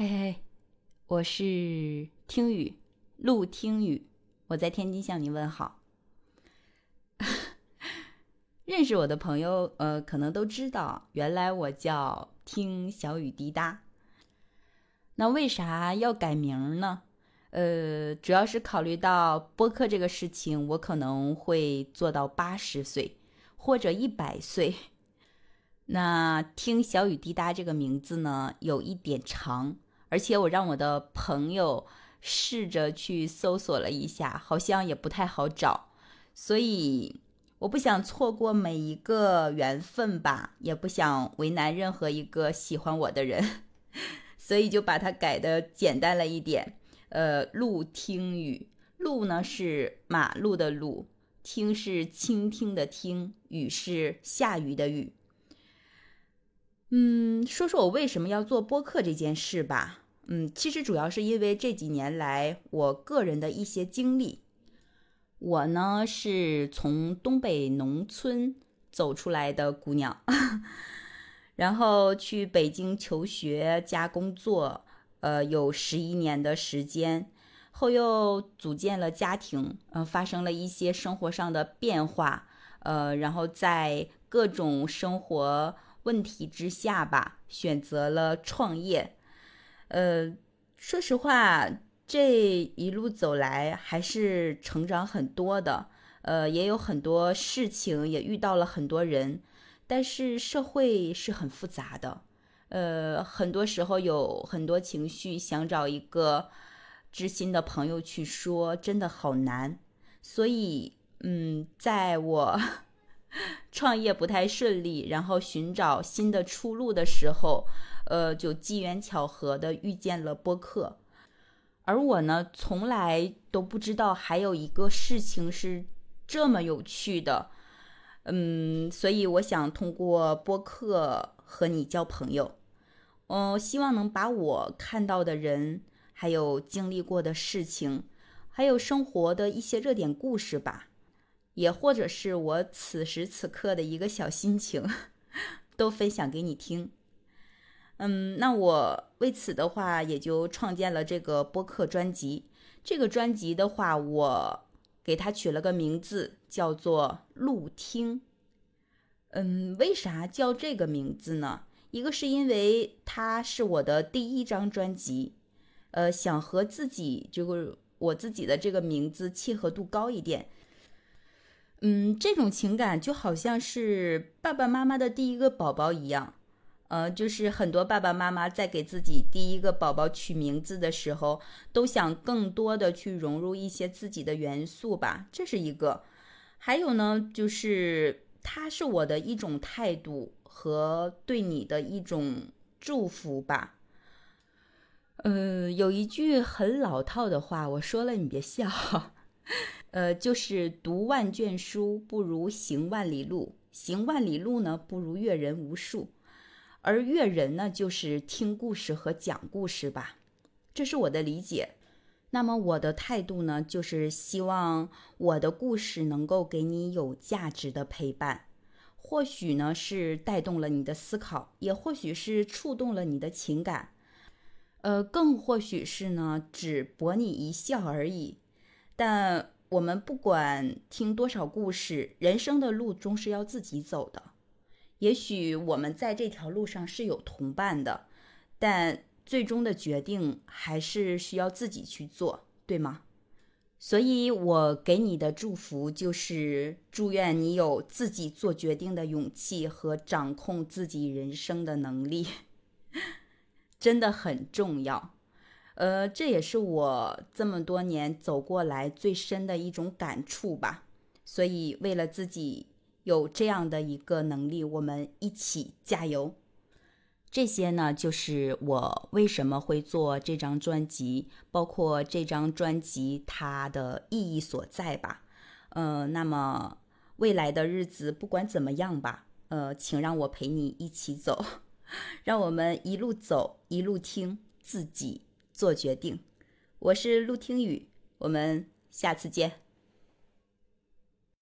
嘿嘿，我是听雨，陆听雨，我在天津向您问好。认识我的朋友，呃，可能都知道，原来我叫听小雨滴答。那为啥要改名呢？呃，主要是考虑到播客这个事情，我可能会做到八十岁或者一百岁。那听小雨滴答这个名字呢，有一点长。而且我让我的朋友试着去搜索了一下，好像也不太好找，所以我不想错过每一个缘分吧，也不想为难任何一个喜欢我的人，所以就把它改的简单了一点。呃，路听雨，路呢是马路的路，听是倾听的听，雨是下雨的雨。嗯，说说我为什么要做播客这件事吧。嗯，其实主要是因为这几年来我个人的一些经历。我呢是从东北农村走出来的姑娘，然后去北京求学加工作，呃，有十一年的时间，后又组建了家庭，呃，发生了一些生活上的变化，呃，然后在各种生活。问题之下吧，选择了创业。呃，说实话，这一路走来还是成长很多的。呃，也有很多事情，也遇到了很多人。但是社会是很复杂的，呃，很多时候有很多情绪，想找一个知心的朋友去说，真的好难。所以，嗯，在我。创业不太顺利，然后寻找新的出路的时候，呃，就机缘巧合的遇见了播客。而我呢，从来都不知道还有一个事情是这么有趣的，嗯，所以我想通过播客和你交朋友，嗯，希望能把我看到的人，还有经历过的事情，还有生活的一些热点故事吧。也或者是我此时此刻的一个小心情，都分享给你听。嗯，那我为此的话，也就创建了这个播客专辑。这个专辑的话，我给它取了个名字，叫做“录听”。嗯，为啥叫这个名字呢？一个是因为它是我的第一张专辑，呃，想和自己就是我自己的这个名字契合度高一点。嗯，这种情感就好像是爸爸妈妈的第一个宝宝一样，呃，就是很多爸爸妈妈在给自己第一个宝宝取名字的时候，都想更多的去融入一些自己的元素吧，这是一个。还有呢，就是它是我的一种态度和对你的一种祝福吧。嗯，有一句很老套的话，我说了你别笑。呃，就是读万卷书不如行万里路，行万里路呢不如阅人无数，而阅人呢就是听故事和讲故事吧，这是我的理解。那么我的态度呢，就是希望我的故事能够给你有价值的陪伴，或许呢是带动了你的思考，也或许是触动了你的情感，呃，更或许是呢只博你一笑而已，但。我们不管听多少故事，人生的路终是要自己走的。也许我们在这条路上是有同伴的，但最终的决定还是需要自己去做，对吗？所以，我给你的祝福就是祝愿你有自己做决定的勇气和掌控自己人生的能力，真的很重要。呃，这也是我这么多年走过来最深的一种感触吧。所以，为了自己有这样的一个能力，我们一起加油。这些呢，就是我为什么会做这张专辑，包括这张专辑它的意义所在吧。呃，那么未来的日子不管怎么样吧，呃，请让我陪你一起走，让我们一路走一路听自己。做决定，我是陆听雨，我们下次见。